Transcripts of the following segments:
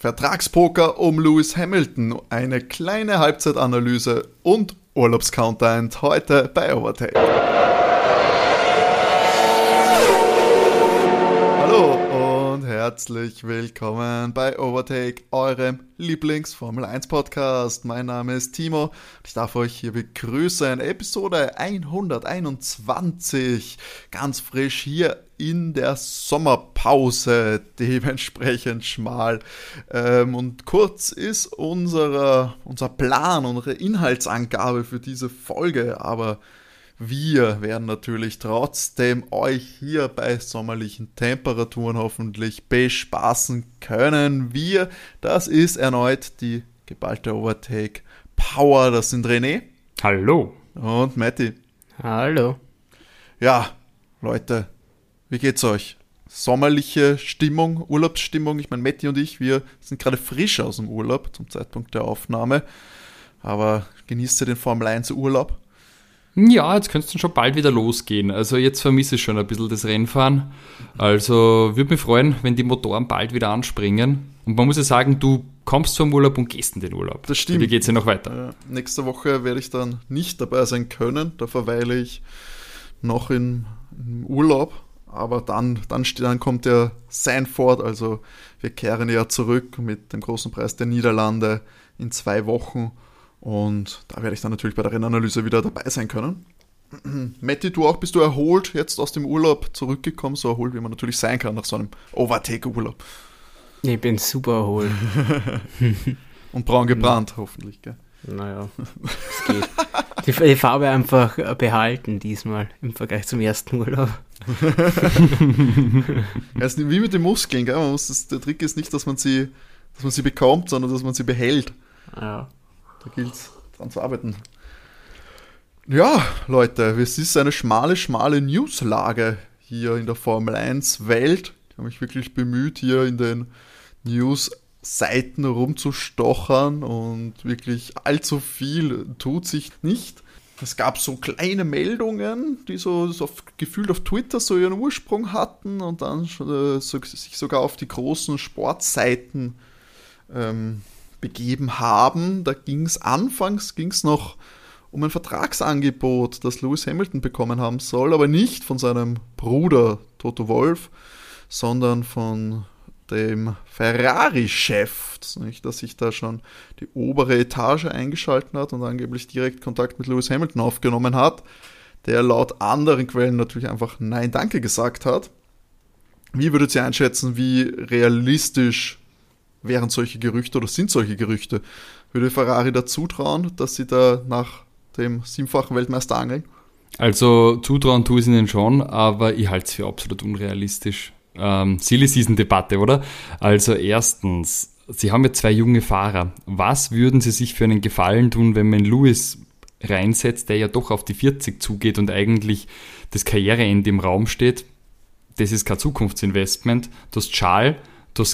Vertragspoker um Lewis Hamilton, eine kleine Halbzeitanalyse und Urlaubscontent heute bei Overtake. Herzlich willkommen bei Overtake, eurem Lieblings-Formel 1 Podcast. Mein Name ist Timo. Ich darf euch hier begrüßen. Episode 121. Ganz frisch hier in der Sommerpause, dementsprechend schmal. Ähm, und kurz ist unser, unser Plan, unsere Inhaltsangabe für diese Folge, aber wir werden natürlich trotzdem euch hier bei sommerlichen Temperaturen hoffentlich bespaßen können. Wir, das ist erneut die geballte Overtake Power. Das sind René. Hallo. Und Matti. Hallo. Ja, Leute, wie geht's euch? Sommerliche Stimmung, Urlaubsstimmung. Ich meine, Matti und ich, wir sind gerade frisch aus dem Urlaub zum Zeitpunkt der Aufnahme. Aber genießt ihr den Formel 1 Urlaub? Ja, jetzt könnte es schon bald wieder losgehen. Also jetzt vermisse ich schon ein bisschen das Rennfahren. Also würde mich freuen, wenn die Motoren bald wieder anspringen. Und man muss ja sagen, du kommst vom Urlaub und gehst in den Urlaub. Das stimmt. Wie geht es ja noch weiter? Äh, nächste Woche werde ich dann nicht dabei sein können. Da verweile ich noch in, im Urlaub. Aber dann, dann, dann kommt ja Sanford, also wir kehren ja zurück mit dem großen Preis der Niederlande in zwei Wochen. Und da werde ich dann natürlich bei der Rennanalyse wieder dabei sein können. Matti, du auch, bist du erholt jetzt aus dem Urlaub zurückgekommen? So erholt, wie man natürlich sein kann nach so einem Overtake-Urlaub. Ich bin super erholt. Und braun gebrannt, hoffentlich, gell? Naja, es geht. Die, die Farbe einfach behalten diesmal im Vergleich zum ersten Urlaub. Es ist wie mit den Muskeln, gell? Man muss das, der Trick ist nicht, dass man sie, dass man sie bekommt, sondern dass man sie behält. Ja. Da gilt es dran zu arbeiten. Ja, Leute, es ist eine schmale, schmale Newslage hier in der Formel 1 Welt. Ich habe mich wirklich bemüht, hier in den News-Seiten rumzustochern und wirklich allzu viel tut sich nicht. Es gab so kleine Meldungen, die so, so auf, gefühlt auf Twitter so ihren Ursprung hatten und dann äh, so, sich sogar auf die großen Sportseiten ähm, begeben haben. Da ging es anfangs ging's noch um ein Vertragsangebot, das Lewis Hamilton bekommen haben soll, aber nicht von seinem Bruder Toto Wolf, sondern von dem Ferrari-Chef, dass sich da schon die obere Etage eingeschalten hat und angeblich direkt Kontakt mit Lewis Hamilton aufgenommen hat, der laut anderen Quellen natürlich einfach Nein, danke gesagt hat. Wie würdet ihr einschätzen, wie realistisch wären solche Gerüchte oder sind solche Gerüchte? Würde Ferrari da zutrauen, dass sie da nach dem siebenfachen Weltmeister angeln? Also zutrauen tue ich ihnen schon, aber ich halte es für absolut unrealistisch. Ähm, Silly Season Debatte, oder? Also erstens, Sie haben ja zwei junge Fahrer. Was würden Sie sich für einen Gefallen tun, wenn man Lewis reinsetzt, der ja doch auf die 40 zugeht und eigentlich das Karriereende im Raum steht? Das ist kein Zukunftsinvestment. Du hast Charles,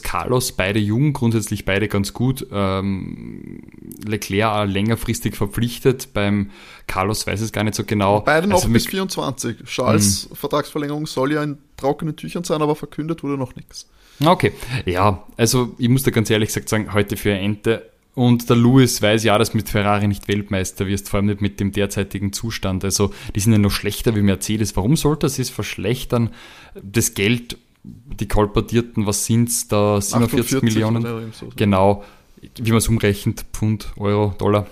Carlos, beide jung, grundsätzlich beide ganz gut. Ähm, Leclerc auch längerfristig verpflichtet. Beim Carlos weiß es gar nicht so genau. Beide noch also bis 24. Charles mhm. Vertragsverlängerung soll ja in trockenen Tüchern sein, aber verkündet wurde noch nichts. Okay, ja, also ich muss da ganz ehrlich gesagt sagen, heute für Ente. Und der Lewis weiß ja, dass mit Ferrari nicht Weltmeister wirst, vor allem nicht mit dem derzeitigen Zustand. Also die sind ja noch schlechter wie Mercedes. Warum sollte das es verschlechtern? Das Geld die kolportierten, was sind es da, 47 Millionen. So. Genau, wie man es umrechnet, Pfund, Euro, Dollar.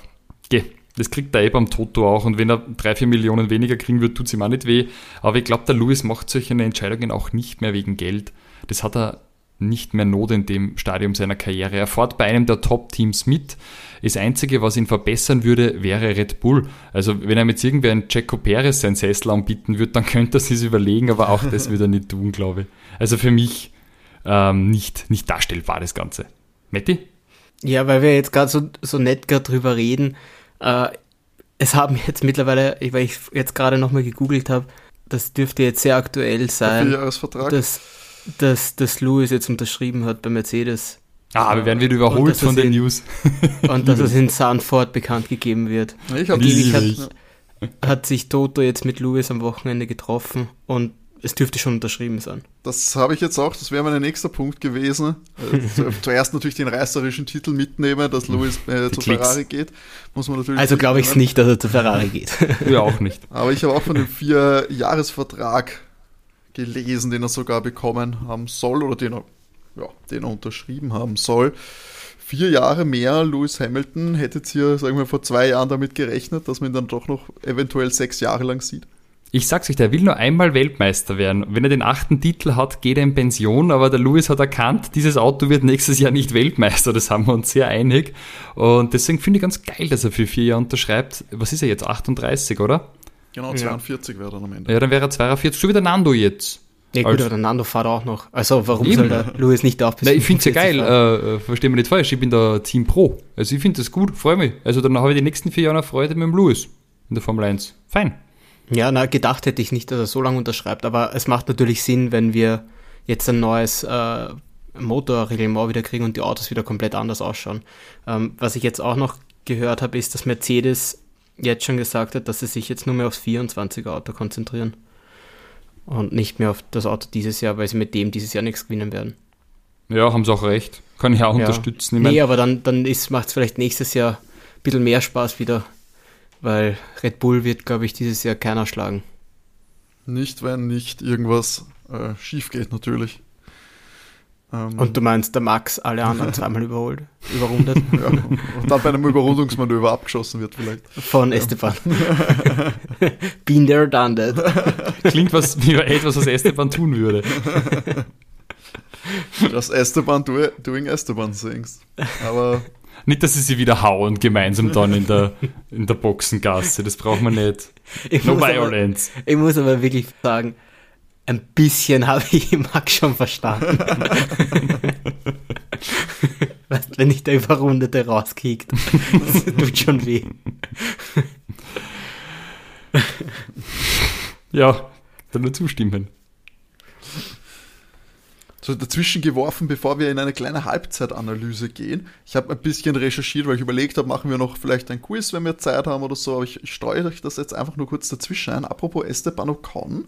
Geh. Das kriegt der eh beim Toto auch und wenn er 3, 4 Millionen weniger kriegen wird, tut es ihm auch nicht weh. Aber ich glaube, der Lewis macht solche Entscheidungen auch nicht mehr wegen Geld. Das hat er nicht mehr Not in dem Stadium seiner Karriere. Er fährt bei einem der Top-Teams mit. Das Einzige, was ihn verbessern würde, wäre Red Bull. Also wenn er mit irgendwer einen Checo Perez seinen Sessel anbieten würde, dann könnte er sich überlegen, aber auch das würde er nicht tun, glaube ich. Also für mich ähm, nicht, nicht darstellbar, das Ganze. Metti? Ja, weil wir jetzt gerade so, so nett gerade drüber reden. Äh, es haben jetzt mittlerweile, weil ich jetzt gerade nochmal gegoogelt habe, das dürfte jetzt sehr aktuell sein. Jahresvertrag? Dass, dass, dass Lewis jetzt unterschrieben hat bei Mercedes. Ah, wir werden wieder überholt von den in, News. und dass es in Sanford bekannt gegeben wird. Ich Angeblich hat, hat sich Toto jetzt mit Lewis am Wochenende getroffen und es dürfte schon unterschrieben sein. Das habe ich jetzt auch, das wäre mein nächster Punkt gewesen. Äh, zuerst natürlich den reißerischen Titel mitnehmen, dass Lewis äh, zu Klicks. Ferrari geht. Muss man natürlich Also glaube ich es nicht, dass er zu Ferrari geht. Ja, auch nicht. Aber ich habe auch von dem Vier-Jahres-Vertrag gelesen, den er sogar bekommen haben soll oder den er, ja, den er unterschrieben haben soll. Vier Jahre mehr Lewis Hamilton. Hättet ihr, sagen wir, vor zwei Jahren damit gerechnet, dass man ihn dann doch noch eventuell sechs Jahre lang sieht? Ich sag's euch, der will nur einmal Weltmeister werden. Wenn er den achten Titel hat, geht er in Pension, aber der Lewis hat erkannt, dieses Auto wird nächstes Jahr nicht Weltmeister, das haben wir uns sehr einig. Und deswegen finde ich ganz geil, dass er für vier Jahre unterschreibt. Was ist er jetzt? 38, oder? Genau, Ja. 42 wäre dann am Ende. Ja, dann wäre er 42, so wie der Nando jetzt. Ja gut, aber der Nando fährt auch noch. Also warum Eben. soll der Lewis nicht auch bis Na, ich finde es ja 45 geil, äh, äh, versteh mich nicht falsch, ich bin der Team Pro. Also ich finde das gut, freue mich. Also dann habe ich die nächsten vier Jahre noch Freude mit dem Lewis in der Formel 1. Fein. Ja, na, gedacht hätte ich nicht, dass er so lange unterschreibt, aber es macht natürlich Sinn, wenn wir jetzt ein neues äh, Motorreglement wieder kriegen und die Autos wieder komplett anders ausschauen. Ähm, was ich jetzt auch noch gehört habe, ist, dass Mercedes jetzt schon gesagt hat, dass sie sich jetzt nur mehr aufs 24er Auto konzentrieren. Und nicht mehr auf das Auto dieses Jahr, weil sie mit dem dieses Jahr nichts gewinnen werden. Ja, haben sie auch recht. Kann ich auch Ja. unterstützen. Ich nee, aber dann, dann macht es vielleicht nächstes Jahr ein bisschen mehr Spaß wieder, weil Red Bull wird, glaube ich, dieses Jahr keiner schlagen. Nicht, wenn nicht irgendwas äh, schief geht, natürlich. Ähm, Und du meinst, der Max alle anderen zweimal überholt, überrundet ja, und dann bei einem Überrundungsmanöver abgeschossen wird vielleicht. von Esteban. Been there, done that. klingt was wie etwas, was Esteban tun würde. Dass Esteban do, doing Esteban singst. Aber Nicht, dass sie sie wieder hauen gemeinsam dann in der, in der Boxengasse. Das braucht man nicht. Ich No muss, aber, violence. ich muss aber wirklich sagen, ein bisschen habe ich Max schon verstanden. weißt, wenn nicht der Überrundete rauskickt, das tut schon weh. Ja, dann nur zustimmen. so dazwischen geworfen, bevor wir in eine kleine Halbzeitanalyse gehen. Ich habe ein bisschen recherchiert, weil ich überlegt habe, machen wir noch vielleicht ein Quiz, wenn wir Zeit haben oder so, aber ich, ich streue euch das jetzt einfach nur kurz dazwischen ein. Apropos Esteban Ocon.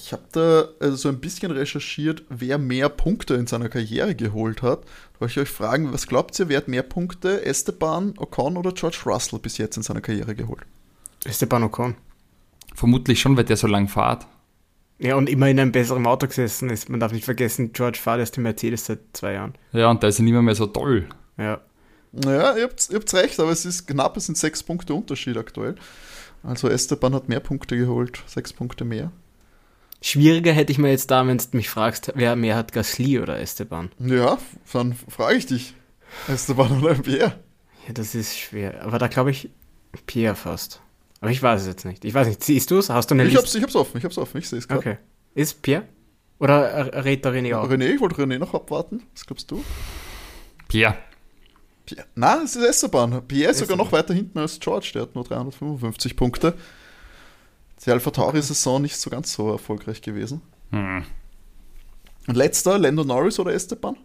Ich habe da äh, so ein bisschen recherchiert, wer mehr Punkte in seiner Karriere geholt hat. Da wollte ich euch fragen, was glaubt ihr, wer hat mehr Punkte, Esteban Ocon oder George Russell bis jetzt in seiner Karriere geholt? Esteban Ocon. Vermutlich schon, weil der so lang fährt. Ja, und immer in einem besseren Auto gesessen ist. Man darf nicht vergessen, George fährt erst die Mercedes seit zwei Jahren. Ja, und da ist er nicht mehr, mehr so toll. Ja. Naja, ihr habt, ihr habt recht, aber es ist knapp, es sind sechs Punkte Unterschied aktuell. Also Esteban hat mehr Punkte geholt, sechs Punkte mehr. Schwieriger hätte ich mir jetzt da, wenn du mich fragst, wer mehr hat, Gasly oder Esteban. Ja, dann frage ich dich. Esteban oder Pierre? Ja, das ist schwer. Aber da glaube ich Pierre fast. Aber ich weiß es jetzt nicht. Ich weiß nicht, siehst du es? Hast du eine Ich Liste? hab's, ich hab's offen, ich hab's offen, ich sehe es gerade. Okay. Ist Pierre? Oder redet der René auch? René, ich wollte René noch abwarten. Was glaubst du? Pierre. Pierre. Nein, es ist Esteban. Pierre ist sogar Esteban. noch weiter hinten als George, der hat nur 355 Punkte. Die Alpha Tauri-Saison nicht so ganz so erfolgreich gewesen. Hm. Und letzter, Lando Norris oder Esteban?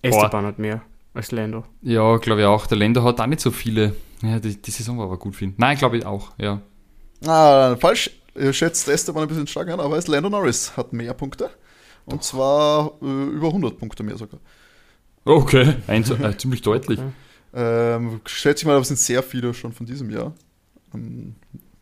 Esteban hat mehr als Lando. Ja, glaube ich auch. Der Länder hat auch nicht so viele. Ja, die, die Saison war aber gut für ihn. Nein, glaube ich auch, ja. Ah, falsch. Ihr schätzt Esteban ein bisschen stark an, aber es ist Lando Norris hat mehr Punkte. Und zwar äh, über 100 Punkte mehr sogar. Okay. Eins, äh, ziemlich deutlich. Okay. Ähm, schätze ich mal, aber es sind sehr viele schon von diesem Jahr. Ähm,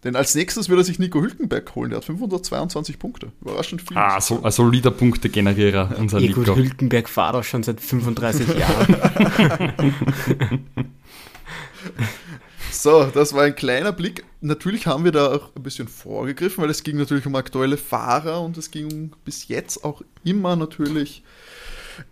denn als nächstes wird er sich Nico Hülkenberg holen. Der hat 522 Punkte. Überraschend viel. Ah, so, ein solider Punktegenerierer, unser gut, Nico. Hülkenberg fahrt auch schon seit 35 Jahren. So, das war ein kleiner Blick. Natürlich haben wir da auch ein bisschen vorgegriffen, weil es ging natürlich um aktuelle Fahrer und es ging bis jetzt auch immer natürlich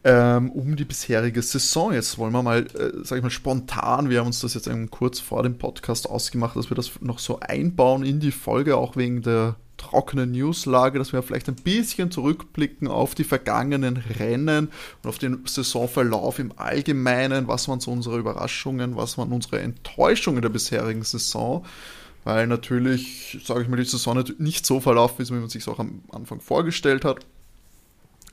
ähm, um die bisherige Saison. Jetzt wollen wir mal, äh, sag ich mal, spontan, wir haben uns das jetzt kurz vor dem Podcast ausgemacht, dass wir das noch so einbauen in die Folge, auch wegen der trockenen Newslage, dass wir vielleicht ein bisschen zurückblicken auf die vergangenen Rennen und auf den Saisonverlauf im Allgemeinen, was waren so unsere Überraschungen, was waren unsere Enttäuschungen der bisherigen Saison, weil natürlich, sage ich mal, die Saison nicht- nicht so verlaufen ist, wie man sich auch am Anfang vorgestellt hat.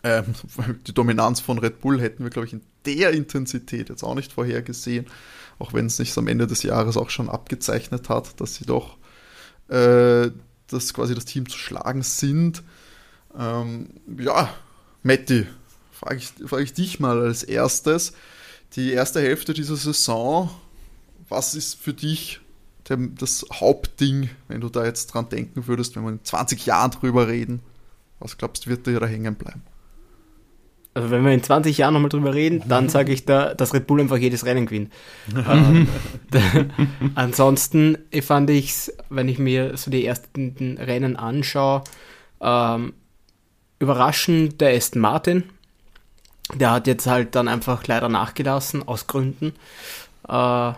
Ähm, die Dominanz von Red Bull hätten wir, glaube ich, in der Intensität jetzt auch nicht vorhergesehen, auch wenn es sich am Ende des Jahres auch schon abgezeichnet hat, dass sie doch äh, dass quasi das Team zu schlagen sind. Ähm, ja, Matti, frage ich, frag ich dich mal als erstes. Die erste Hälfte dieser Saison, was ist für dich der, das Hauptding, wenn du da jetzt dran denken würdest, wenn wir in 20 Jahren drüber reden? Was glaubst du, wird dir da hängen bleiben? Also wenn wir in 20 Jahren nochmal drüber reden, dann sage ich da, dass Red Bull einfach jedes Rennen gewinnt. ähm, ansonsten fand ich es, wenn ich mir so die ersten Rennen anschaue, ähm, überraschend der Aston Martin. Der hat jetzt halt dann einfach leider nachgelassen, aus Gründen, äh,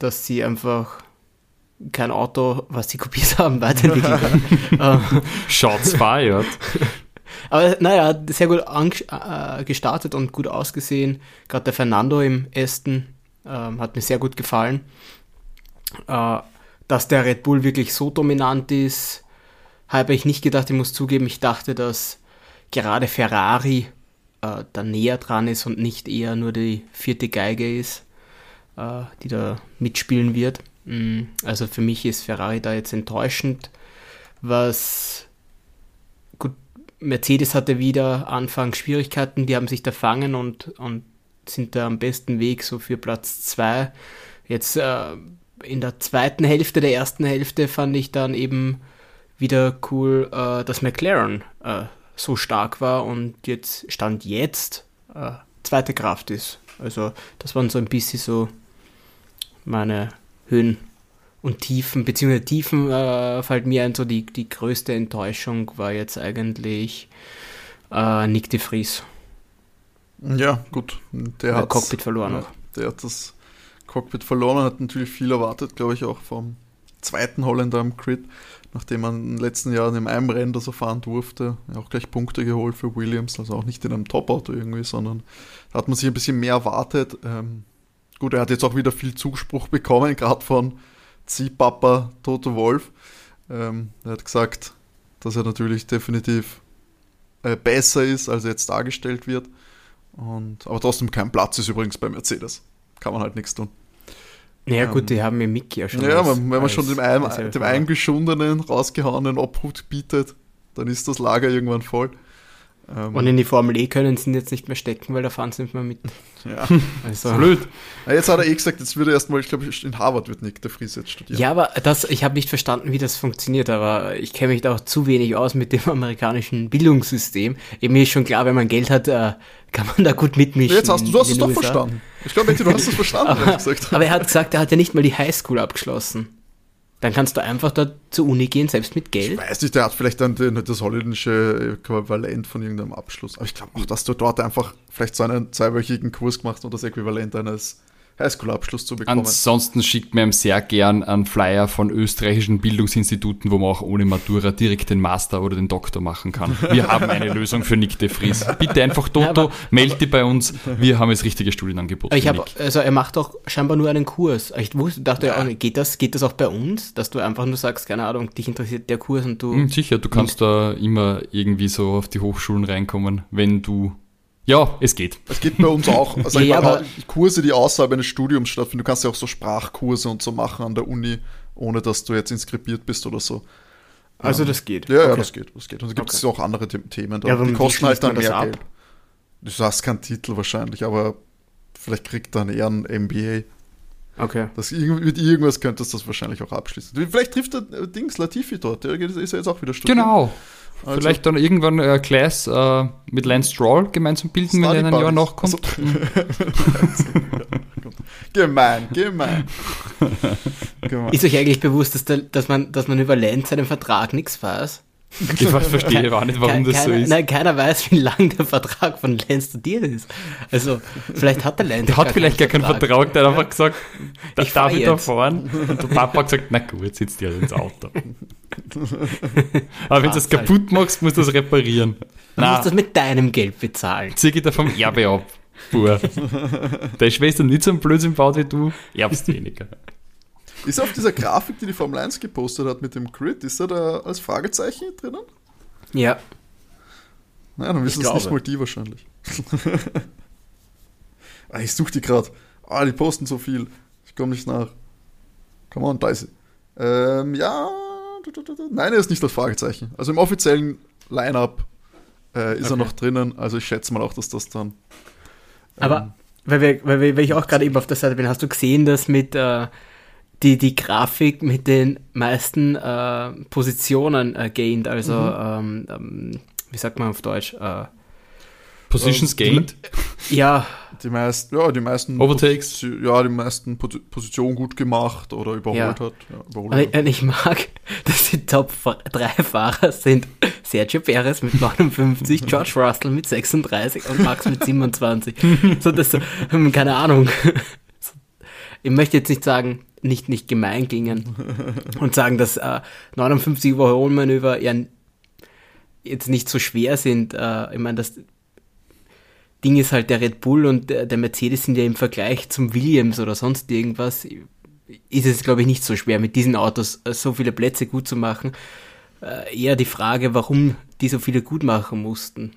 dass sie einfach kein Auto, was sie kopiert haben, weiterentwickeln können. Shots fired. Aber naja, sehr gut äh, gestartet und gut ausgesehen. Gerade der Fernando im Esten ähm, hat mir sehr gut gefallen. Äh, dass der Red Bull wirklich so dominant ist, habe ich nicht gedacht. Ich muss zugeben, ich dachte, dass gerade Ferrari äh, da näher dran ist und nicht eher nur die vierte Geige ist, äh, die da mitspielen wird. Mm, also für mich ist Ferrari da jetzt enttäuschend, was Mercedes hatte wieder Anfang Schwierigkeiten, die haben sich da fangen und, und sind da am besten Weg so für Platz 2. Jetzt äh, in der zweiten Hälfte der ersten Hälfte fand ich dann eben wieder cool, äh, dass McLaren äh, so stark war und jetzt Stand jetzt äh, zweite Kraft ist. Also das waren so ein bisschen so meine Höhen und Tiefen, beziehungsweise Tiefen äh, fällt mir ein, so die, die größte Enttäuschung war jetzt eigentlich äh, Nick de Vries. Ja, gut. Der hat Cockpit verloren. Ja, der hat das Cockpit verloren, hat natürlich viel erwartet, glaube ich, auch vom zweiten Holländer am Crit, nachdem man in den letzten Jahren im einem Rennen so fahren durfte, auch gleich Punkte geholt für Williams, also auch nicht in einem Top-Auto irgendwie, sondern da hat man sich ein bisschen mehr erwartet. Ähm, gut, er hat jetzt auch wieder viel Zuspruch bekommen, gerade von Ziehpapa Toto Wolf. Ähm, er hat gesagt, dass er natürlich definitiv äh, besser ist, als er jetzt dargestellt wird. Und, aber trotzdem kein Platz ist übrigens bei Mercedes. Kann man halt nichts tun. Ja, gut, ähm, die haben mir Mickey ja schon. Ja, als, wenn man schon dem, ein, dem eingeschundenen, rausgehauenen Obhut bietet, dann ist das Lager irgendwann voll. Ähm, und in die Formel E können sie jetzt nicht mehr stecken, weil da fahren sie nicht mehr mit. Ja, also. blöd. Jetzt hat er eh gesagt, jetzt würde er erstmal, ich glaube, in Harvard wird Nick der Fries jetzt studieren. Ja, aber das, ich habe nicht verstanden, wie das funktioniert, aber ich kenne mich da auch zu wenig aus mit dem amerikanischen Bildungssystem. Eben mir ist schon klar, wenn man Geld hat, äh, kann man da gut mitmischen. Jetzt hast du, du hast es doch verstanden. Ich glaube, du hast es verstanden, aber, aber er hat gesagt, er hat ja nicht mal die Highschool abgeschlossen. Dann kannst du einfach da zur Uni gehen, selbst mit Geld. Ich weiß nicht, der hat vielleicht dann den, das holländische Äquivalent von irgendeinem Abschluss. Aber ich glaube auch, dass du dort einfach vielleicht so einen zweiwöchigen Kurs gemacht und das Äquivalent eines Highschool-Abschluss zu bekommen. Ansonsten schickt mir sehr gern einen Flyer von österreichischen Bildungsinstituten, wo man auch ohne Matura direkt den Master oder den Doktor machen kann. Wir haben eine Lösung für Nick de Vries. Bitte einfach Toto, ja, melde dich bei uns. Wir haben das richtige Studienangebot. Ich habe, also er macht doch scheinbar nur einen Kurs. Ich wusste, dachte ja. auch, geht das, geht das auch bei uns, dass du einfach nur sagst, keine Ahnung, dich interessiert der Kurs und du. Hm, sicher, du kannst da immer irgendwie so auf die Hochschulen reinkommen, wenn du ja, es geht. Es geht bei uns auch. Also ja, ich meine, Kurse, die außerhalb eines Studiums stattfinden. Du kannst ja auch so Sprachkurse und so machen an der Uni, ohne dass du jetzt inskribiert bist oder so. Also das geht. Ja, okay. ja, das geht. Das geht. Und da gibt es okay. auch andere Themen. Da. Ja, die kosten halt dann mehr Geld. Du hast keinen Titel wahrscheinlich, aber vielleicht kriegt dann eher ein MBA. Okay. Das, mit irgendwas könntest du das wahrscheinlich auch abschließen. Vielleicht trifft der äh, Dings Latifi dort, der ist ja jetzt auch wieder studiert. Genau. Also Vielleicht dann irgendwann äh, Class äh, mit Lance Stroll gemeinsam bilden, wenn er in ein Jahr noch kommt. Also, gemein, gemein. gemein. Ist euch eigentlich bewusst, dass, der, dass, man, dass man über Lance seinen Vertrag nichts weiß? Ich verstehe auch nicht, warum das keiner, so ist. Nein, keiner weiß, wie lang der Vertrag von Lance studiert ist. Also, vielleicht hat der Lance. Der hat vielleicht gar keinen Vertrag, der hat einfach gesagt, da ich darf ich da fahren. Und der Papa hat gesagt, na gut, jetzt sitzt ihr ins Auto. Aber wenn du das kaputt halt. machst, musst du das reparieren. Du musst das mit deinem Geld bezahlen. Zieh ich da vom Erbe ab. Pur. Deine Schwester nicht so ein Blödsinn baut wie du, erbst weniger. Ist auf dieser Grafik, die die Formel 1 gepostet hat mit dem Crit, ist er da als Fragezeichen drinnen? Ja. Naja, dann wissen es nicht mal die wahrscheinlich. ah, ich suche die gerade. Ah, die posten so viel. Ich komme nicht nach. Come on, da ist sie. Ähm, ja. Nein, er ist nicht das Fragezeichen. Also im offiziellen Line-Up äh, ist Okay. er noch drinnen. Also ich schätze mal auch, dass das dann. Aber weil, wir, weil, wir, weil ich auch gerade eben auf der Seite bin, hast du gesehen, dass mit äh, die, die Grafik mit den meisten äh, Positionen äh, gained, also ähm, ähm, wie sagt man auf Deutsch? Äh, Positions gained. ja, Die meisten, ja, die meisten Overtakes. Posi- ja, die meisten Pos- Positionen gut gemacht oder überholt Ja. hat. Ja, überholt und und ich mag, dass die Top 3 Fahrer sind Sergio Perez mit 59, George Russell mit 36 und Max mit 27. so, das, hm, keine Ahnung. Ich möchte jetzt nicht sagen, nicht, nicht gemein klingen und sagen, dass äh, 59 Überholmanöver ja jetzt nicht so schwer sind. Äh, ich meine, das Ding ist halt der Red Bull und der, der Mercedes sind ja im Vergleich zum Williams oder sonst irgendwas, ist es, glaube ich, nicht so schwer, mit diesen Autos äh, so viele Plätze gut zu machen. Äh, eher die Frage, warum die so viele gut machen mussten.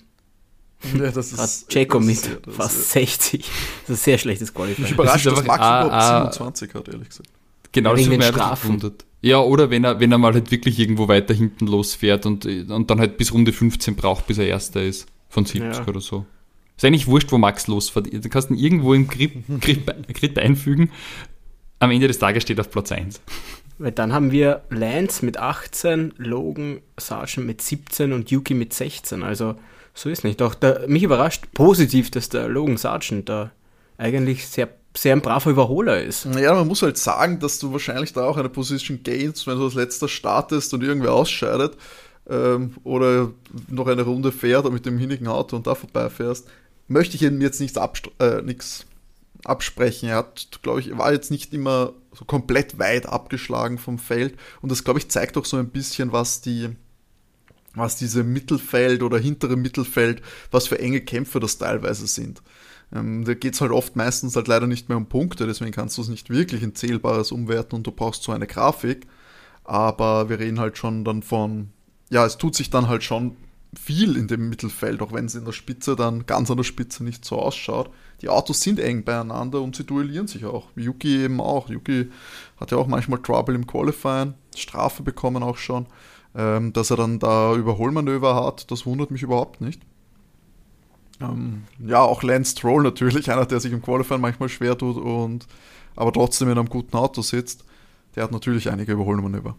Ja, das Hat ist, das mit ist- das fast ist- 60. Das ist ein sehr schlechtes Mich Qualifying. überrascht, Das ist dass Max überhaupt ah, ah. 27 hat, ehrlich gesagt. Genau, Ja, das hat mich gewundert. Ja, oder wenn er, wenn er mal halt wirklich irgendwo weiter hinten losfährt und, und dann halt bis Runde 15 braucht, bis er Erster ist. Von 70 Ja. oder so. Ist eigentlich wurscht, wo Max losfährt. Du kannst ihn irgendwo im Grid einfügen. Am Ende des Tages steht er auf Platz 1. Weil dann haben wir Lance mit 18, Logan Sargent mit 17 und Yuki mit 16. Also so ist nicht. Doch der, mich überrascht positiv, dass der Logan Sargent da eigentlich sehr, sehr ein braver Überholer ist. Ja, man muss halt sagen, dass du wahrscheinlich da auch eine Position gainst, wenn du als letzter startest und irgendwer ausscheidet ähm, oder noch eine Runde fährt mit dem hinnigen Auto und da vorbeifährst. Möchte ich ihm jetzt nichts, abst- äh, nichts absprechen. Er hat, glaube ich, war jetzt nicht immer so komplett weit abgeschlagen vom Feld und das, glaube ich, zeigt auch so ein bisschen, was die was diese Mittelfeld oder hintere Mittelfeld, was für enge Kämpfe das teilweise sind. Ähm, da geht es halt oft meistens halt leider nicht mehr um Punkte, deswegen kannst du es nicht wirklich in Zählbares umwerten und du brauchst so eine Grafik. Aber wir reden halt schon dann von, ja, es tut sich dann halt schon viel in dem Mittelfeld, auch wenn es in der Spitze dann ganz an der Spitze nicht so ausschaut. Die Autos sind eng beieinander und sie duellieren sich auch. Yuki eben auch. Yuki hat ja auch manchmal Trouble im Qualifying, Strafe bekommen auch schon. Ähm, dass er dann da Überholmanöver hat, das wundert mich überhaupt nicht. Ähm, ja, auch Lance Stroll natürlich, einer, der sich im Qualifying manchmal schwer tut und aber trotzdem in einem guten Auto sitzt. Der hat natürlich einige Überholmanöver.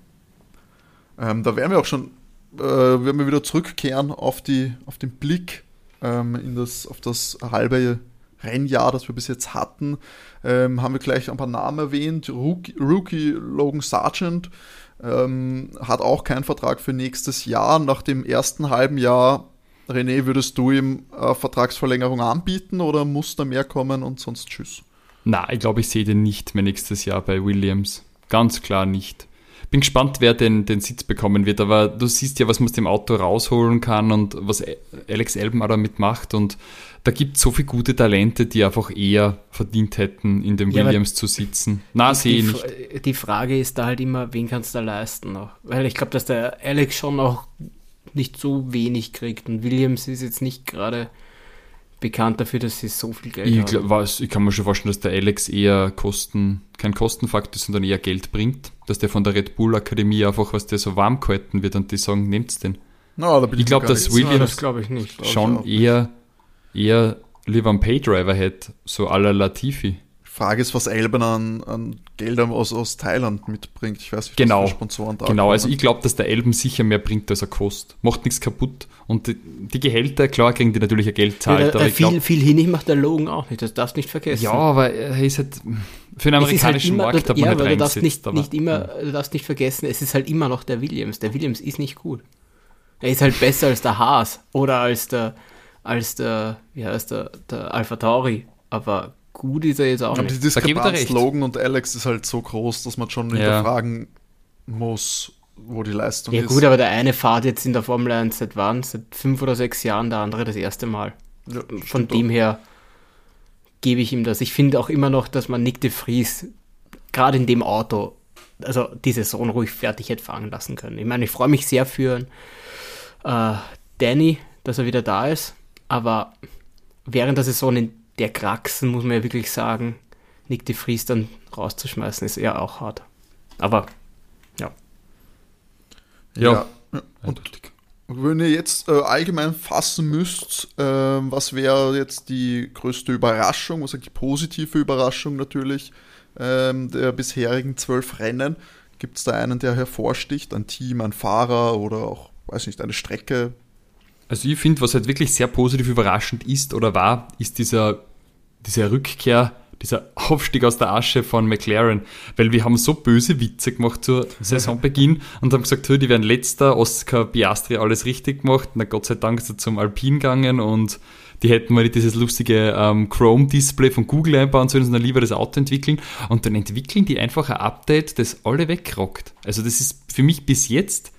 Ähm, da werden wir auch schon, äh, werden wir wieder zurückkehren auf, die, auf den Blick ähm, in das, auf das halbe Rennjahr, das wir bis jetzt hatten. Ähm, haben wir gleich ein paar Namen erwähnt. Rookie, Rookie Logan Sargent ähm, hat auch keinen Vertrag für nächstes Jahr. Nach dem ersten halben Jahr, René, würdest du ihm äh, Vertragsverlängerung anbieten oder muss da mehr kommen und sonst tschüss? Na, ich glaube, ich sehe den nicht mehr nächstes Jahr bei Williams. Ganz klar nicht. Bin gespannt, wer den, den Sitz bekommen wird, aber du siehst ja, was man aus dem Auto rausholen kann und was Alex Elben auch damit macht und da gibt es so viele gute Talente, die einfach eher verdient hätten, in dem Ja, Williams zu sitzen. Na, sehe die, ich nicht. Die Frage ist da halt immer, wen kannst du da leisten noch? Weil ich glaube, dass der Alex schon auch nicht so wenig kriegt und Williams ist jetzt nicht gerade bekannt dafür, dass sie so viel Geld Ich, haben. glaub, was, ich kann mir schon vorstellen, dass der Alex eher Kosten, kein Kostenfaktor, sondern eher Geld bringt. Dass der von der Red Bull Akademie einfach, was der so warm gehalten wird und die sagen, nehmt's den. Bin Ich glaub, gar dass nicht Williams- Ja, das glaube ich nicht. Glaub ich schon auch. eher, eher lieber einen Paydriver hätte, so à la Latifi. Frage ist, was Elben an, an Geldern aus, aus Thailand mitbringt. Ich weiß nicht, Genau. was Sponsoren da Genau, also kommen. ich glaube, dass der Elben sicher mehr bringt, als er kostet. Macht nichts kaputt. Und die, die Gehälter, klar kriegen die natürlich ein Geld Ja, zahlt, aber äh, ich viel, glaube, viel hinig macht der Logan auch nicht, das darfst du nicht vergessen. ja, aber er ist halt, für den Es ist halt amerikanischen immer, Markt hat ja, man aber nicht du darfst nicht, aber- nicht immer, du darfst nicht vergessen, es ist halt immer noch der Williams. Der Williams ist nicht gut. Er ist halt besser als der Haas oder als der, als der, wie heißt der, der Alpha Tauri. Aber gut ist er jetzt auch Aber die nicht. Dir Diskrepanz recht. Logan und Alex ist halt so groß, dass man schon Ja. hinterfragen muss, wo die Leistung Ja ist. gut, aber der eine fährt jetzt in der Formel 1 seit wann? Seit fünf oder sechs Jahren, der andere das erste Mal. Ja, Von dem her gebe ich ihm das. Ich finde auch immer noch, dass man Nick de Vries gerade in dem Auto, also die Saison ruhig fertig hätte fahren lassen können. Ich meine, ich freue mich sehr für äh, Danny, dass er wieder da ist, aber während der Saison in der Kraxen muss man ja wirklich sagen, Nick de Vries dann rauszuschmeißen, ist eher auch hart. Aber Ja, Ja. ja. Und wenn ihr jetzt äh, allgemein fassen müsst, äh, was wäre jetzt die größte Überraschung, was ist die positive Überraschung natürlich ähm, der bisherigen zwölf Rennen? Gibt es da einen, der hervorsticht, ein Team, ein Fahrer oder auch, weiß nicht, eine Strecke? Also ich finde, was halt wirklich sehr positiv überraschend ist oder war, ist dieser, diese Rückkehr dieser Aufstieg aus der Asche von McLaren, weil wir haben so böse Witze gemacht zur Saisonbeginn und haben gesagt, die werden letzter, Oscar Piastri alles richtig gemacht, na Gott sei Dank ist er zum Alpin gegangen und die hätten mal dieses lustige ähm, Chrome-Display von Google einbauen sollen, sondern lieber das Auto entwickeln. Und dann entwickeln die einfach ein Update, das alle wegrockt. Also das ist für mich bis jetzt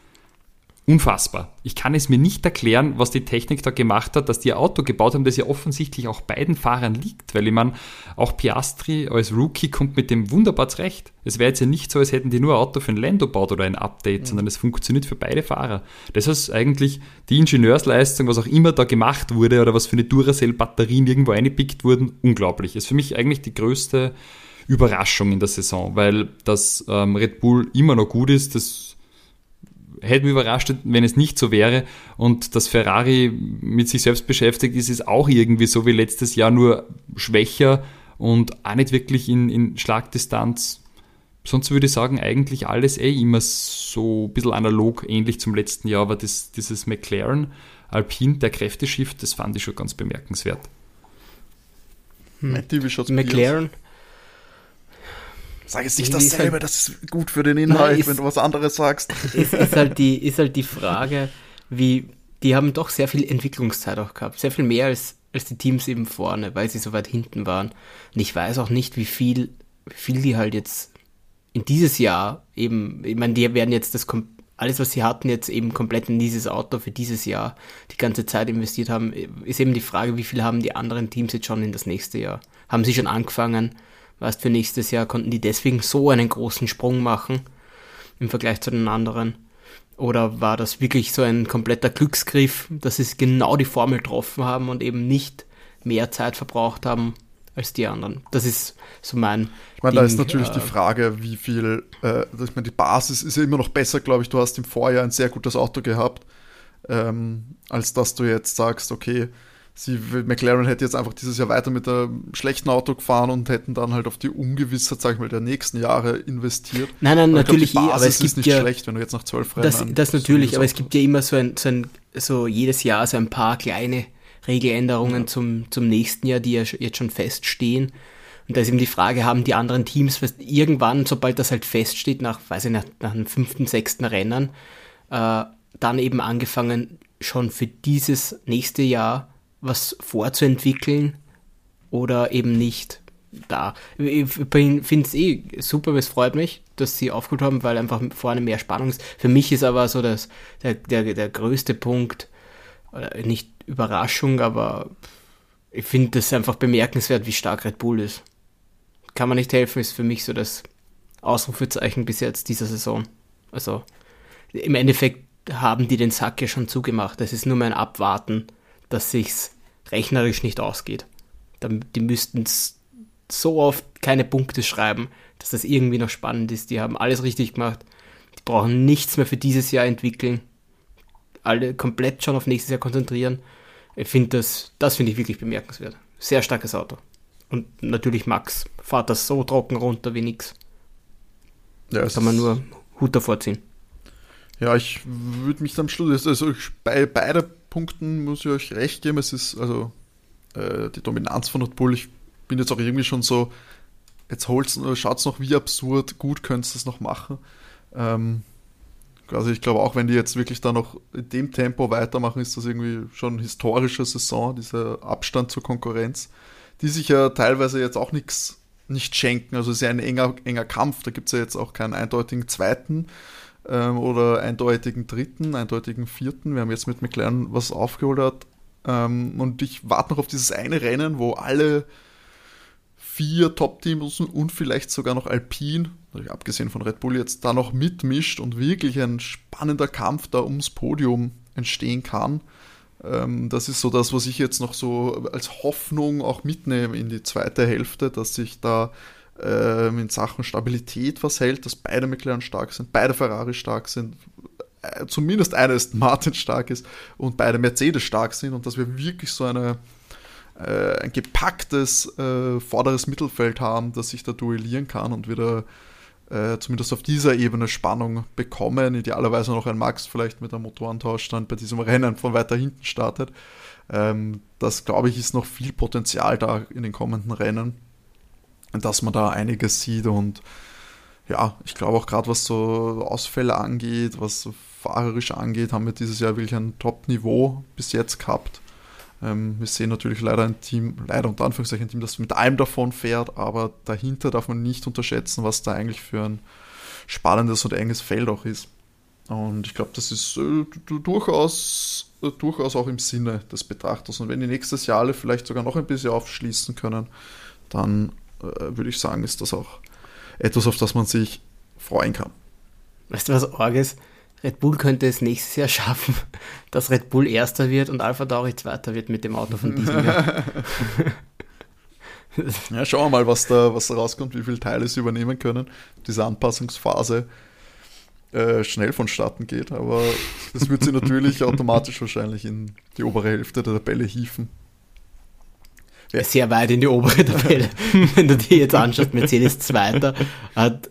unfassbar. Ich kann es mir nicht erklären, was die Technik da gemacht hat, dass die ein Auto gebaut haben, das ja offensichtlich auch beiden Fahrern liegt, weil ich meine, auch Piastri als Rookie kommt mit dem wunderbar zurecht. Es wäre jetzt ja nicht so, als hätten die nur ein Auto für ein Lando baut oder ein Update, mhm. sondern es funktioniert für beide Fahrer. Das ist eigentlich die Ingenieursleistung, was auch immer da gemacht wurde oder was für eine Duracell-Batterien irgendwo eingepickt wurden, unglaublich. Das ist für mich eigentlich die größte Überraschung in der Saison, weil das ähm, Red Bull immer noch gut ist, das hätte mich überrascht, wenn es nicht so wäre. Und dass Ferrari mit sich selbst beschäftigt ist, ist auch irgendwie so wie letztes Jahr, nur schwächer und auch nicht wirklich in, in Schlagdistanz. Sonst würde ich sagen, eigentlich alles eh immer so ein bisschen analog, ähnlich zum letzten Jahr, aber das, dieses McLaren Alpine, der Kräfteschiff, das fand ich schon ganz bemerkenswert. Hm. McLaren, Sag jetzt nicht dasselbe, halt, das ist gut für den Inhalt, nein, ist, wenn du was anderes sagst. Ist, ist, halt die, ist halt die Frage, wie, die haben doch sehr viel Entwicklungszeit auch gehabt, sehr viel mehr als, als die Teams eben vorne, weil sie so weit hinten waren. Und ich weiß auch nicht, wie viel, wie viel die halt jetzt in dieses Jahr eben, ich meine, die werden jetzt das alles, was sie hatten, jetzt eben komplett in dieses Auto für dieses Jahr die ganze Zeit investiert haben, ist eben die Frage, wie viel haben die anderen Teams jetzt schon in das nächste Jahr? Haben sie schon angefangen? Weißt, für nächstes Jahr konnten die deswegen so einen großen Sprung machen im Vergleich zu den anderen. Oder war das wirklich so ein kompletter Glücksgriff, dass sie genau die Formel getroffen haben und eben nicht mehr Zeit verbraucht haben als die anderen? Das ist so mein. Ich meine, Ding, da ist natürlich äh, die Frage, wie viel. Äh, ich meine, die Basis ist ja immer noch besser, glaube ich. Du hast im Vorjahr ein sehr gutes Auto gehabt, ähm, als dass du jetzt sagst, okay, sie, McLaren hätte jetzt einfach dieses Jahr weiter mit einem schlechten Auto gefahren und hätten dann halt auf die Ungewissheit, sag ich mal, der nächsten Jahre investiert. Nein, nein, aber natürlich glaub, eh, aber es ist nicht ja, schlecht, wenn du jetzt nach zwölf Rennen Das, das natürlich, aber es gibt ja immer so ein, so ein, so jedes Jahr so ein paar kleine Regeländerungen ja. zum, zum nächsten Jahr, die ja jetzt schon feststehen. Und da ist eben die Frage, haben die anderen Teams irgendwann, sobald das halt feststeht, nach, weiß ich, nach, nach dem fünften, sechsten Rennen, äh, dann eben angefangen, schon für dieses nächste Jahr was vorzuentwickeln oder eben nicht da. Ich finde es eh super, es freut mich, dass sie aufgeholt haben, weil einfach vorne mehr Spannung ist. Für mich ist aber so dass der, der, der größte Punkt, nicht Überraschung, aber ich finde das einfach bemerkenswert, wie stark Red Bull ist. Kann man nicht helfen, ist für mich so das Ausrufezeichen bis jetzt dieser Saison. Also im Endeffekt haben die den Sack ja schon zugemacht. Es ist nur mein Abwarten dass sich's rechnerisch nicht ausgeht. Die müssten so oft keine Punkte schreiben, dass das irgendwie noch spannend ist. Die haben alles richtig gemacht. Die brauchen nichts mehr für dieses Jahr entwickeln. Alle komplett schon auf nächstes Jahr konzentrieren. Ich finde das, das finde ich wirklich bemerkenswert. Sehr starkes Auto. Und natürlich Max fahrt das so trocken runter wie nix. Ja, da kann man nur Hut davor ziehen. Ja, ich würde mich am Schluss, also bei beide Punkten muss ich euch recht geben. Es ist also äh, die Dominanz von Red Bull. Ich bin jetzt auch irgendwie schon so, jetzt schaut es noch wie absurd, gut könntest du es noch machen. Ähm, also ich glaube auch, wenn die jetzt wirklich da noch in dem Tempo weitermachen, ist das irgendwie schon eine historische Saison, dieser Abstand zur Konkurrenz, die sich ja teilweise jetzt auch nichts nicht schenken. Also es ist ja ein enger, enger Kampf, da gibt es ja jetzt auch keinen eindeutigen zweiten ähm, oder eindeutigen dritten, eindeutigen vierten. Wir haben jetzt mit McLaren was aufgeholt hat. Ähm, und ich warte noch auf dieses eine Rennen, wo alle vier Top-Teams und vielleicht sogar noch Alpine, abgesehen von Red Bull, jetzt da noch mitmischt und wirklich ein spannender Kampf da ums Podium entstehen kann. Ähm, das ist so das, was ich jetzt noch so als Hoffnung auch mitnehme in die zweite Hälfte, dass sich da in Sachen Stabilität was hält, dass beide McLaren stark sind, beide Ferrari stark sind, äh, zumindest eine Aston Martin stark ist und beide Mercedes stark sind und dass wir wirklich so eine, äh, ein gepacktes äh, vorderes Mittelfeld haben, das sich da duellieren kann und wieder äh, zumindest auf dieser Ebene Spannung bekommen. Idealerweise noch ein Max vielleicht mit einem Motorentausch dann bei diesem Rennen von weiter hinten startet. Ähm, das glaube ich ist noch viel Potenzial da in den kommenden Rennen, dass man da einiges sieht und ja, ich glaube auch gerade was so Ausfälle angeht, was so fahrerisch angeht, haben wir dieses Jahr wirklich ein Top-Niveau bis jetzt gehabt. Ähm, wir sehen natürlich leider ein Team, leider unter Anführungszeichen ein Team, das mit einem davon fährt, aber dahinter darf man nicht unterschätzen, was da eigentlich für ein spannendes und enges Feld auch ist. Und ich glaube, das ist äh, durchaus, äh, durchaus auch im Sinne des Betrachters. Und wenn die nächstes Jahr alle vielleicht sogar noch ein bisschen aufschließen können, dann würde ich sagen, ist das auch etwas, auf das man sich freuen kann. Weißt du, was arg ist? Red Bull könnte es nächstes Jahr schaffen, dass Red Bull Erster wird und Alpha Tauri Zweiter wird mit dem Auto von diesem Jahr. ja, schauen wir mal, was da, was da rauskommt, wie viele Teile sie übernehmen können. Diese Anpassungsphase äh, schnell vonstatten geht, aber das wird sie natürlich automatisch wahrscheinlich in die obere Hälfte der Tabelle hieven. Ja. Sehr weit in die obere Tabelle. Wenn du dir jetzt anschaust, Mercedes Zweiter hat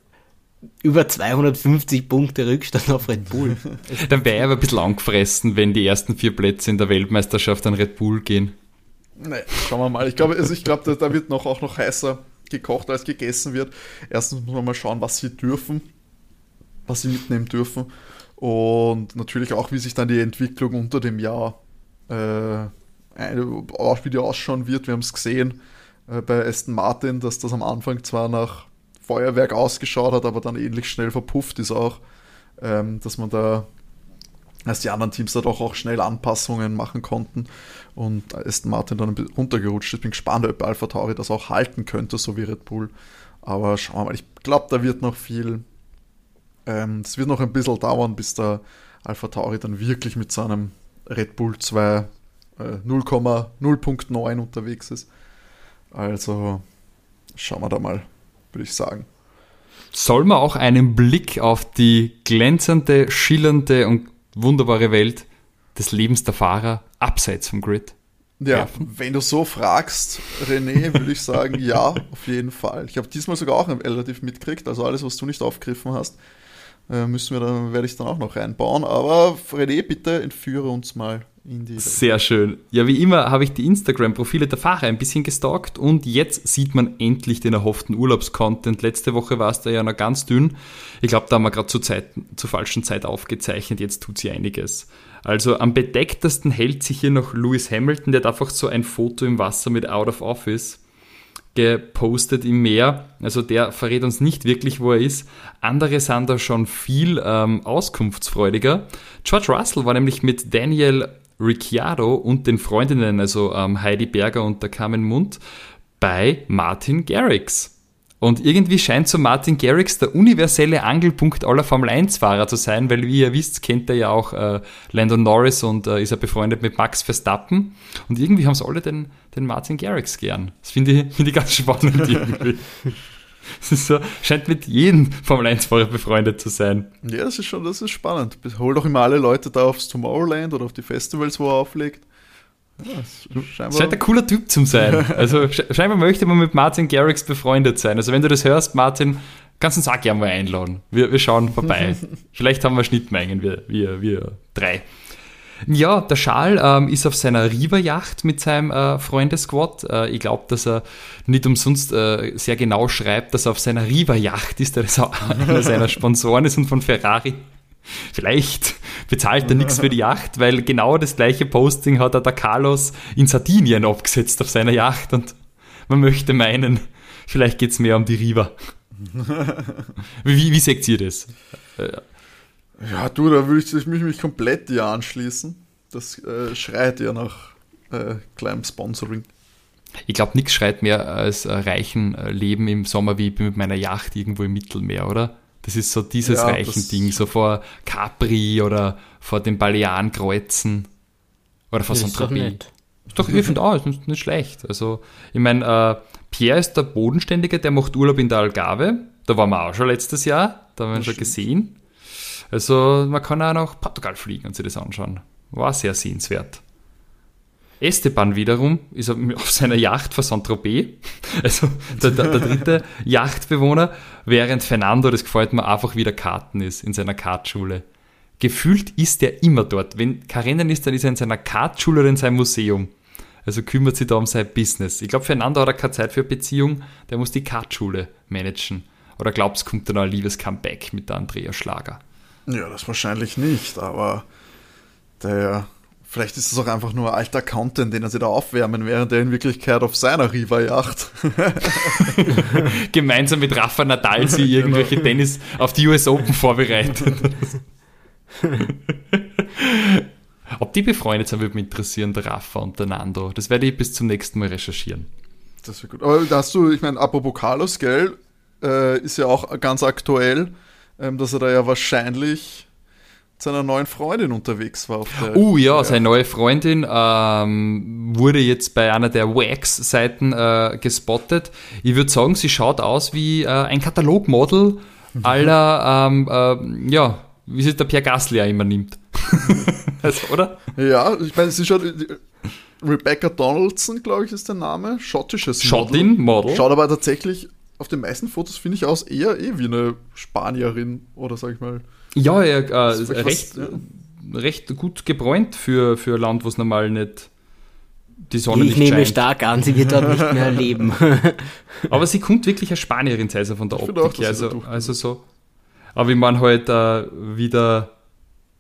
über 250 Punkte Rückstand auf Red Bull. Dann wäre er aber ein bisschen angefressen, wenn die ersten vier Plätze in der Weltmeisterschaft an Red Bull gehen. Nee, schauen wir mal. Ich glaube, also ich glaube, da, da, wird noch auch noch heißer gekocht, als gegessen wird. Erstens muss man mal schauen, was sie dürfen, was sie mitnehmen dürfen. Und natürlich auch, wie sich dann die Entwicklung unter dem Jahr äh, wie die ausschauen wird. Wir haben es gesehen äh, bei Aston Martin, dass das am Anfang zwar nach Feuerwerk ausgeschaut hat, aber dann ähnlich schnell verpufft ist auch, ähm, dass man da, dass die anderen Teams da doch auch schnell Anpassungen machen konnten und Aston Martin dann runtergerutscht ist. Bin gespannt, ob Alpha Tauri das auch halten könnte, so wie Red Bull. Aber schauen wir mal, ich glaube, da wird noch viel, es ähm, wird noch ein bisschen dauern, bis der Alpha Tauri dann wirklich mit seinem Red Bull 2 äh, 0,0.9 unterwegs ist. Also schauen wir da mal würde ich sagen. Soll man auch einen Blick auf die glänzende, schillernde und wunderbare Welt des Lebens der Fahrer abseits vom Grid ja, werfen? wenn du so fragst, René, würde ich sagen, ja, auf jeden Fall. Ich habe diesmal sogar auch relativ mitgekriegt, also alles, was du nicht aufgegriffen hast, äh, müssen wir dann, werde ich dann auch noch reinbauen. Aber René, bitte entführe uns mal sehr schön. Ja, wie immer habe ich die Instagram-Profile der Fahrer ein bisschen gestalkt und jetzt sieht man endlich den erhofften Urlaubscontent. Letzte Woche war es da ja noch ganz dünn. Ich glaube, da haben wir gerade zur, zur falschen Zeit aufgezeichnet. Jetzt tut sie einiges. Also am bedecktesten hält sich hier noch Lewis Hamilton. Der hat einfach so ein Foto im Wasser mit Out of Office gepostet im Meer. Also der verrät uns nicht wirklich, wo er ist. Andere sind da schon viel ähm, auskunftsfreudiger. George Russell war nämlich mit Daniel Ricciardo und den Freundinnen, also ähm, Heidi Berger und der Carmen Mund, bei Martin Garrix. Und irgendwie scheint so Martin Garrix der universelle Angelpunkt aller Formel 1-Fahrer zu sein, weil wie ihr wisst, kennt er ja auch äh, Landon Norris und äh, ist er befreundet mit Max Verstappen. Und irgendwie haben es alle den, den Martin Garrix gern. Das finde ich, find ich ganz spannend irgendwie. So, scheint mit jedem Formel 1-Fahrer befreundet zu sein. Ja, das ist schon, das ist spannend. Hol doch immer alle Leute da aufs Tomorrowland oder auf die Festivals, wo er auflegt. Ja, scheinbar scheint ein cooler Typ zu sein. Also scheinbar möchte man mit Martin Garrix befreundet sein. Also wenn du das hörst, Martin, kannst du uns auch gerne mal einladen. Wir, wir schauen vorbei. Vielleicht haben wir Schnittmengen, wir, wir, wir drei. Ja, der Schal ähm, ist auf seiner Riva-Yacht mit seinem äh, Freundesquad. Äh, ich glaube, dass er nicht umsonst äh, sehr genau schreibt, dass er auf seiner Riva-Yacht ist, der das auch einer seiner Sponsoren ist und von Ferrari. Vielleicht bezahlt er nichts für die Yacht, weil genau das gleiche Posting hat er der Carlos in Sardinien abgesetzt auf seiner Yacht und man möchte meinen, vielleicht geht es mehr um die Riva. wie, wie seht ihr das? Ja, du, da würde ich, ich mich, mich komplett dir anschließen. Das äh, schreit ja nach äh, kleinem Sponsoring. Ich glaube, nichts schreit mehr als äh, reichen äh, Leben im Sommer wie mit meiner Yacht irgendwo im Mittelmeer, oder? Das ist so dieses ja, reichen Ding, so vor Capri oder vor den Balearenkreuzen oder vor Saint-Tropez. Ist doch, ich finde auch, ist nicht, nicht schlecht. Also, ich meine, äh, Pierre ist der Bodenständige, der macht Urlaub in der Algarve. Da waren wir auch schon letztes Jahr, da haben wir ihn schon gesehen. Also man kann auch nach Portugal fliegen und sich das anschauen. War sehr sehenswert. Esteban wiederum ist auf seiner Yacht vor Saint-Tropez, also der, der, der, dritte Yachtbewohner, während Fernando, das gefällt mir, einfach wieder Karten ist in seiner Kartschule. Gefühlt ist er immer dort. Wenn kein Rennen ist, dann ist er in seiner Kartschule oder in seinem Museum. Also kümmert sich da um sein Business. Ich glaube, Fernando hat keine Zeit für Beziehung, der muss die Kartschule managen. Oder glaubst kommt da noch ein liebes Comeback mit der Andrea Schlager? Ja, das wahrscheinlich nicht, aber der Vielleicht ist es auch einfach nur alter Content, den er sich da aufwärmen, während er in Wirklichkeit auf seiner Riva-Yacht gemeinsam mit Rafa Nadal sie genau. irgendwelche Tennis auf die US Open vorbereitet. Ob die befreundet sind, würde mich interessieren, der Rafa und der Nando. Das werde ich bis zum nächsten Mal recherchieren. Das wäre gut. Aber da hast du, ich meine, apropos Carlos, gell, äh, ist ja auch ganz aktuell, ähm, dass er da ja wahrscheinlich seiner neuen Freundin unterwegs war. uh, ja, ja, seine neue Freundin ähm, wurde jetzt bei einer der Wax-Seiten äh, gespottet. Ich würde sagen, sie schaut aus wie äh, ein Katalogmodel mhm. aller, ähm, äh, ja, wie sich der Pierre Gasly ja immer nimmt. also, oder? Ja, ich meine, sie schaut. Rebecca Donaldson, glaube ich, ist der Name. Schottisches Schottin Model. Schaut aber tatsächlich auf den meisten Fotos, finde ich, aus eher eh wie eine Spanierin oder sag ich mal. Ja, ja äh, recht, was, ja. recht gut gebräunt für, für ein Land, wo es normal nicht die Sonne ich nicht nehme scheint. stark an, sie wird dort nicht mehr leben. Aber sie kommt wirklich als Spanierin, sei von der Optik. Auch, also, also so. Aber ich meine halt äh, wieder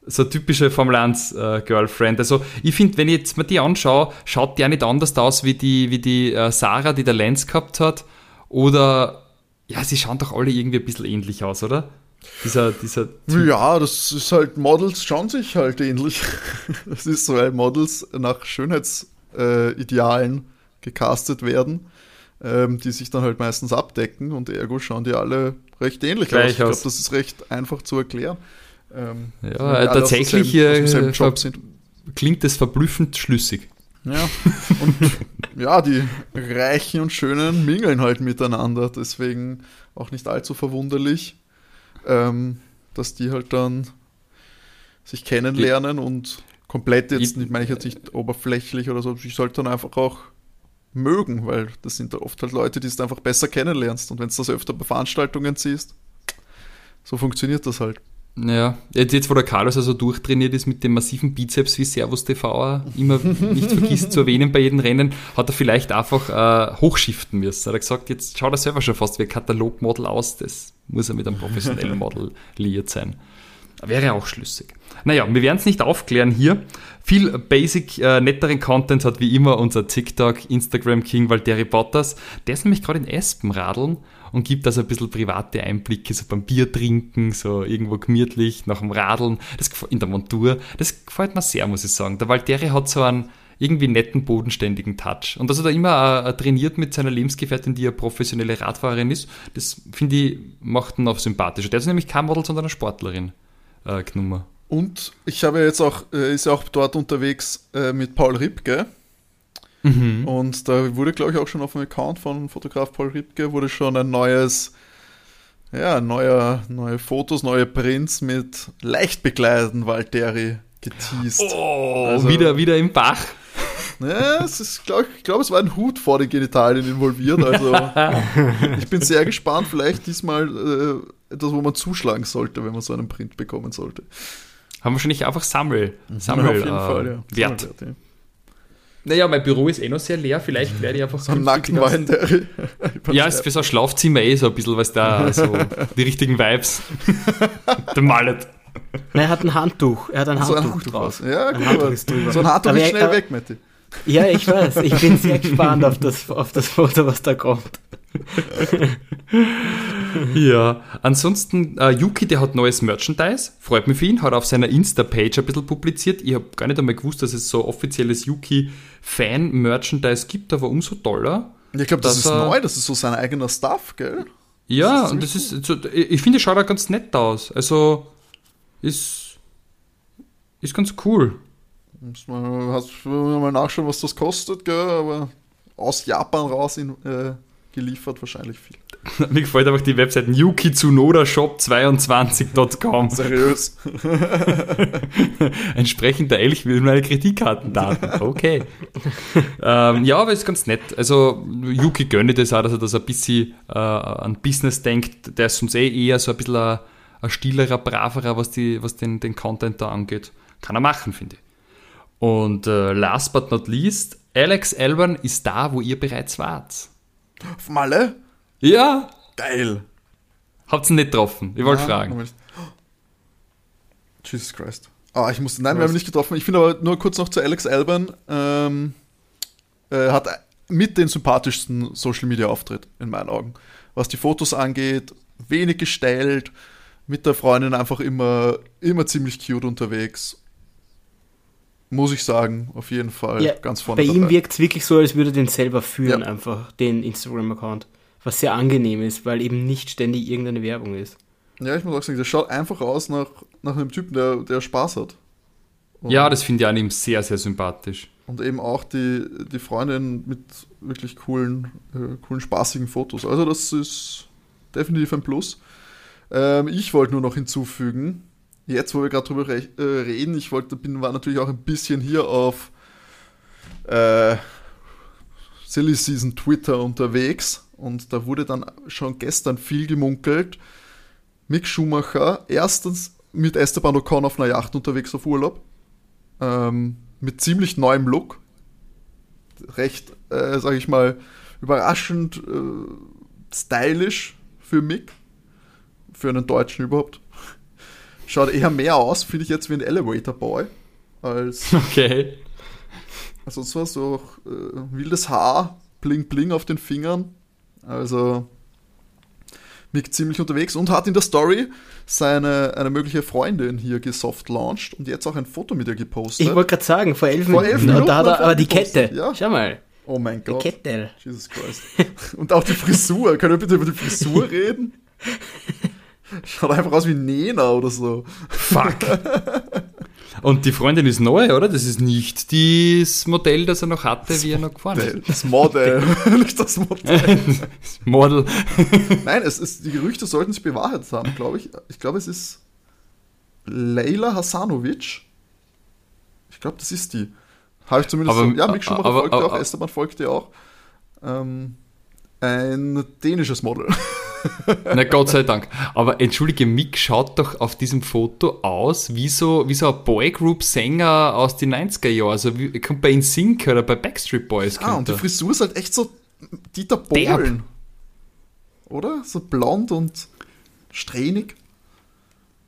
so typische Formel 1 äh, Girlfriend. Also ich finde, wenn ich jetzt mir die anschaue, schaut die ja nicht anders aus wie die, wie die äh, Sarah, die der Lenz gehabt hat. Oder ja, sie schauen doch alle irgendwie ein bisschen ähnlich aus, oder? Dieser, dieser ja, das ist halt, Models schauen sich halt ähnlich. Das ist so, weil Models nach Schönheitsidealen äh, gecastet werden, ähm, die sich dann halt meistens abdecken und ergo schauen die alle recht ähnlich Gleich aus. Ich glaube, das ist recht einfach zu erklären. Ähm, ja, tatsächlich selben, äh, klingt das verblüffend schlüssig. Ja, und ja, die Reichen und Schönen mingeln halt miteinander, deswegen auch nicht allzu verwunderlich ähm, dass die halt dann sich kennenlernen und komplett jetzt, ich meine ich jetzt nicht oberflächlich oder so, ich sollte dann einfach auch mögen, weil das sind oft halt Leute, die du einfach besser kennenlernst und wenn du das öfter bei Veranstaltungen siehst, so funktioniert das halt. Ja, jetzt, jetzt wo der Carlos also durchtrainiert ist mit dem massiven Bizeps, wie Servus TV immer nicht vergisst zu erwähnen bei jedem Rennen, hat er vielleicht einfach äh, hochschiften müssen. Er hat gesagt, jetzt schaut er selber schon fast wie ein Katalogmodel aus, das muss er mit einem professionellen Model liiert sein. Wäre auch schlüssig. Naja, wir werden es nicht aufklären hier. Viel basic, äh, netteren Content hat wie immer unser TikTok, Instagram King Valtteri Bottas. Der ist nämlich gerade in Espen radeln und gibt also ein bisschen private Einblicke, so beim Bier trinken, so irgendwo gemütlich, nach dem Radeln, das, in der Montur. Das gefällt mir sehr, muss ich sagen. Der Valtteri hat so einen irgendwie netten, bodenständigen Touch. Und dass er da immer äh, trainiert mit seiner Lebensgefährtin, die ja professionelle Radfahrerin ist, das finde ich, macht ihn noch sympathischer. Der ist nämlich kein Model, sondern eine Sportlerin äh, genommen. Und ich habe jetzt auch, äh, ist ja auch dort unterwegs äh, mit Paul Ripke. Mhm. Und da wurde, glaube ich, auch schon auf dem Account von Fotograf Paul Ripke wurde schon ein neues, ja, neuer, neue Fotos, neue Prints mit leicht bekleideten Valtteri geteased. Oh, also, wieder, wieder im Bach. Ja, es ist, glaub, ich glaube, es war ein Hut vor den Genitalien involviert. Also ich bin sehr gespannt, vielleicht diesmal äh, etwas, wo man zuschlagen sollte, wenn man so einen Print bekommen sollte. Haben wir wahrscheinlich einfach Sammel, Sammel ja, auf jeden äh, Fall, ja. Wert. Sammelwert, ja. Naja, mein Büro ist eh noch sehr leer, vielleicht werde ich einfach so ein Nackenwein. Der ja, ist für so ein Schlafzimmer eh so ein bisschen, was da so die richtigen Vibes. der Mallet. er hat ein Handtuch. Er hat ein Handtuch, so ein Handtuch draus. Ja, ein Handtuch ist drüber. So ein Handtuch aber ist schnell aber, weg, Matti. Ja, ich weiß. Ich bin sehr gespannt auf das, auf das Foto, was da kommt. ja, ansonsten, uh, Yuki, der hat neues Merchandise. Freut mich für ihn. Hat auf seiner Insta-Page ein bisschen publiziert. Ich habe gar nicht einmal gewusst, dass es so offizielles Yuki-Fan-Merchandise gibt, aber umso toller. Ich glaube, das ist er, neu. Das ist so sein eigener Stuff, gell? Ja, das und das ist, so, ich finde, es schaut auch ganz nett aus. Also, ist, ist ganz cool. Muss man, hast, mal nachschauen, was das kostet, gell? aber aus Japan raus in, äh, geliefert wahrscheinlich viel. Mir gefällt einfach die Website yukitsunodashop22.com. Seriös. Entsprechend der Elch will meine Kreditkartendaten. Okay. ähm, ja, aber ist ganz nett. Also Yuki gönne das auch, dass er das ein bisschen äh, an Business denkt. Der ist uns eh eher so ein bisschen ein, ein stillerer, braverer, was, die, was den, den Content da angeht. Kann er machen, finde ich. Und äh, last but not least, Alex Alban ist da, wo ihr bereits wart. Auf Malle? Ja, Geil. habt's ihn nicht getroffen. Ich wollte fragen. ich- Jesus Christ. Ah, ich musste, nein, wir haben ihn nicht getroffen. Ich finde aber nur kurz noch zu Alex Alban. Ähm, äh, hat mit den sympathischsten Social Media Auftritt in meinen Augen. Was die Fotos angeht, wenig gestellt, mit der Freundin einfach immer, immer ziemlich cute unterwegs. Muss ich sagen, auf jeden Fall Ja, ganz vorne Bei ihm wirkt es wirklich so, als würde er den selber führen, Ja. einfach, den Instagram-Account. Was sehr angenehm ist, weil eben nicht ständig irgendeine Werbung ist. Ja, ich muss auch sagen, der schaut einfach aus nach, nach einem Typen, der, der Spaß hat. Und- Ja, das finde ich an ihm sehr, sehr sympathisch. Und eben auch die, die Freundin mit wirklich coolen, äh, coolen, spaßigen Fotos. Also das ist definitiv ein Plus. Ähm, ich wollte nur noch hinzufügen, jetzt wo wir gerade drüber re äh, reden, ich wollte, bin, war natürlich auch ein bisschen hier auf äh, Silly Season Twitter unterwegs und da wurde dann schon gestern viel gemunkelt. Mick Schumacher, erstens mit Esteban Ocon auf einer Yacht unterwegs auf Urlaub ähm, mit ziemlich neuem Look. Recht, äh, sag ich mal, überraschend äh, stylish für Mick. Für einen Deutschen überhaupt. Schaut eher mehr aus, finde ich jetzt wie ein Elevator Boy. Als, Okay. also so, so äh, wildes Haar, bling bling auf den Fingern. Also Mick ziemlich unterwegs und hat in der Story seine eine mögliche Freundin hier gesoft launched und jetzt auch ein Foto mit ihr gepostet. Ich wollte gerade sagen, vor elf Vor elf und Minuten da hat er er aber die gepostet, Kette. ja. Schau mal. oh mein Die Gott. Kette. Jesus Christ. Und auch die Frisur. Können wir bitte über die Frisur reden? Schaut einfach aus wie Nena oder so. Fuck. Und die Freundin ist neu, oder? Das ist nicht das Modell, das er noch hatte, wie er noch gefahren ist. Das Model, nicht das Modell. Das Model. Nein, es ist, die Gerüchte sollten sich bewahrheitet haben, glaube ich. Ich glaube, es ist Leila Hasanovic. Ich glaube, das ist die. Habe ich zumindest Aber- so. Ja, Mick Schumacher aber- folgt dir auch, aber- Esteban folgt dir auch. Ähm, ein dänisches Model. Na Gott sei Dank. Aber entschuldige, Mick schaut doch auf diesem Foto aus wie so, wie so ein Boygroup-Sänger aus den 90er Jahren. Also wie, kommt bei InSync oder bei Backstreet Boys. Ah, und die. Frisur ist halt echt so Dieter Derb. Bohlen. Oder? So blond und strähnig.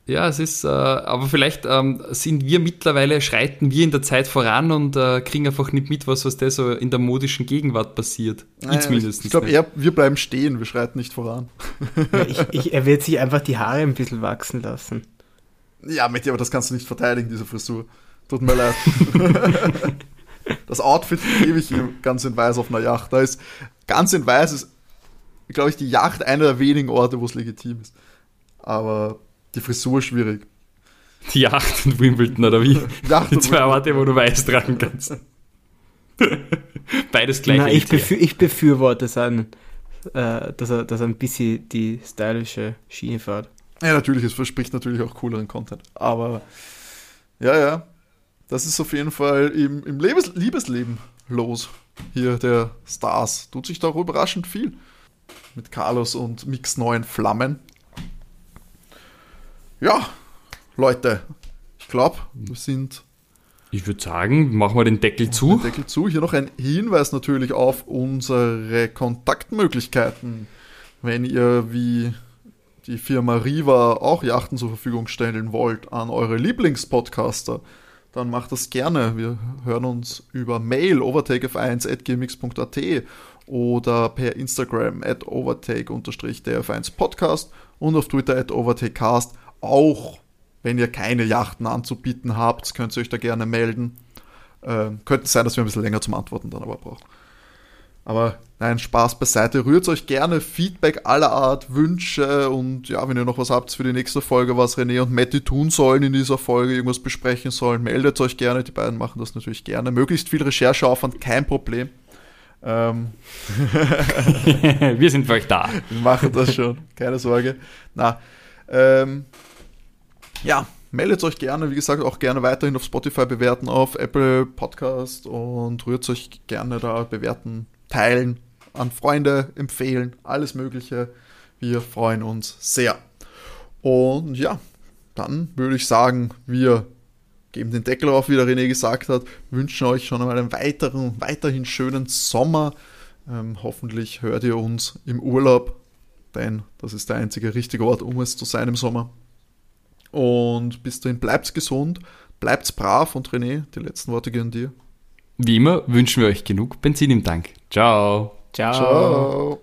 Ja, es ist, äh, aber vielleicht ähm, sind wir mittlerweile, schreiten wir in der Zeit voran und äh, kriegen einfach nicht mit, was, was da so in der modischen Gegenwart passiert. Ich Naja, zumindest. Ich glaube wir bleiben stehen, wir schreiten nicht voran. Ja, ich, ich, er wird sich einfach die Haare ein bisschen wachsen lassen. Ja, Matti, aber das kannst du nicht verteidigen, diese Frisur. Tut mir leid. das Outfit gebe ich ihm ganz in weiß auf einer Yacht. Da ist ganz in weiß ist, glaube ich, die Yacht einer der wenigen Orte, wo es legitim ist. Aber die Frisur schwierig. Die Yacht und Wimbledon oder wie? Yacht Die zwei Orte, wo du weiß tragen kannst. Beides gleich. Nein, ich, befür, ich befürworte seinen, äh, dass, er, dass er ein bisschen die stylische Schiene fährt. Ja, natürlich, es verspricht natürlich auch cooleren Content. Aber ja, ja, das ist auf jeden Fall im, im Lebens Liebesleben los. Hier der Stars. Tut sich da auch überraschend viel. Mit Carlos und Mix neuen Flammen. Ja, Leute, ich glaube, wir sind Ich würde sagen, machen wir den Deckel zu. den Deckel zu. Hier noch ein Hinweis natürlich auf unsere Kontaktmöglichkeiten. Wenn ihr wie die Firma Riva auch Yachten zur Verfügung stellen wollt an eure Lieblingspodcaster, dann macht das gerne. Wir hören uns über Mail overtakef1.gmx.at oder per Instagram at overtake-df1podcast und auf Twitter at overtakecast. Auch wenn ihr keine Yachten anzubieten habt, könnt ihr euch da gerne melden. Ähm, könnte sein, dass wir ein bisschen länger zum Antworten dann aber brauchen. Aber nein, Spaß beiseite. Rührt euch gerne Feedback aller Art, Wünsche und ja, wenn ihr noch was habt für die nächste Folge, was René und Matti tun sollen in dieser Folge, irgendwas besprechen sollen, meldet euch gerne. Die beiden machen das natürlich gerne. Möglichst viel Rechercheaufwand, kein Problem. Ähm, wir sind für euch da. Wir machen das schon, keine Sorge. Na, ähm, ja, meldet euch gerne, wie gesagt, auch gerne weiterhin auf Spotify bewerten, auf Apple Podcast und rührt euch gerne da bewerten, teilen, an Freunde empfehlen, alles Mögliche. Wir freuen uns sehr. Und ja, dann würde ich sagen, wir geben den Deckel auf, wie der René gesagt hat, wünschen euch schon einmal einen weiteren, weiterhin schönen Sommer. Ähm, hoffentlich hört ihr uns im Urlaub, denn das ist der einzige richtige Ort, um es zu sein im Sommer. Und bis dahin bleibt gesund, bleibt brav und René, die letzten Worte gehen dir. Wie immer wünschen wir euch genug Benzin im Tank. Ciao. Ciao. Ciao.